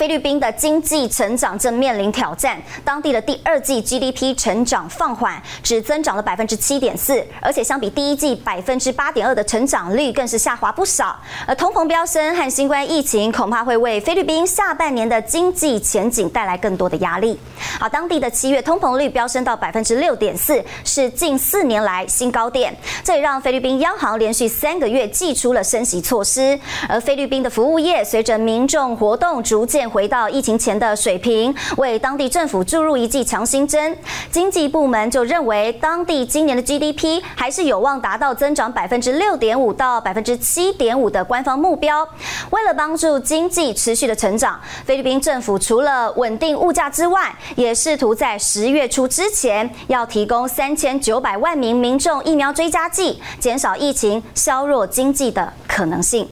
菲律宾的经济成长正面临挑战，当地的第二季 GDP 成长放缓，只增长了百分之七点四，而且相比第一季百分之八点二的成长率更是下滑不少。而通膨飙升和新冠疫情恐怕会为菲律宾下半年的经济前景带来更多的压力。好，当地的七月通膨率飙升到百分之六点四，是近四年来新高点，这也让菲律宾央行连续三个月祭出了升息措施。而菲律宾的服务业随着民众活动逐渐回到疫情前的水平，为当地政府注入一剂强心针。经济部门就认为，当地今年的 GDP 还是有望达到增长百分之六点五到百分之七点五的官方目标。为了帮助经济持续的成长，菲律宾政府除了稳定物价之外，也试图在十月初之前要提供三千九百万名民众疫苗追加剂，减少疫情削弱经济的可能性。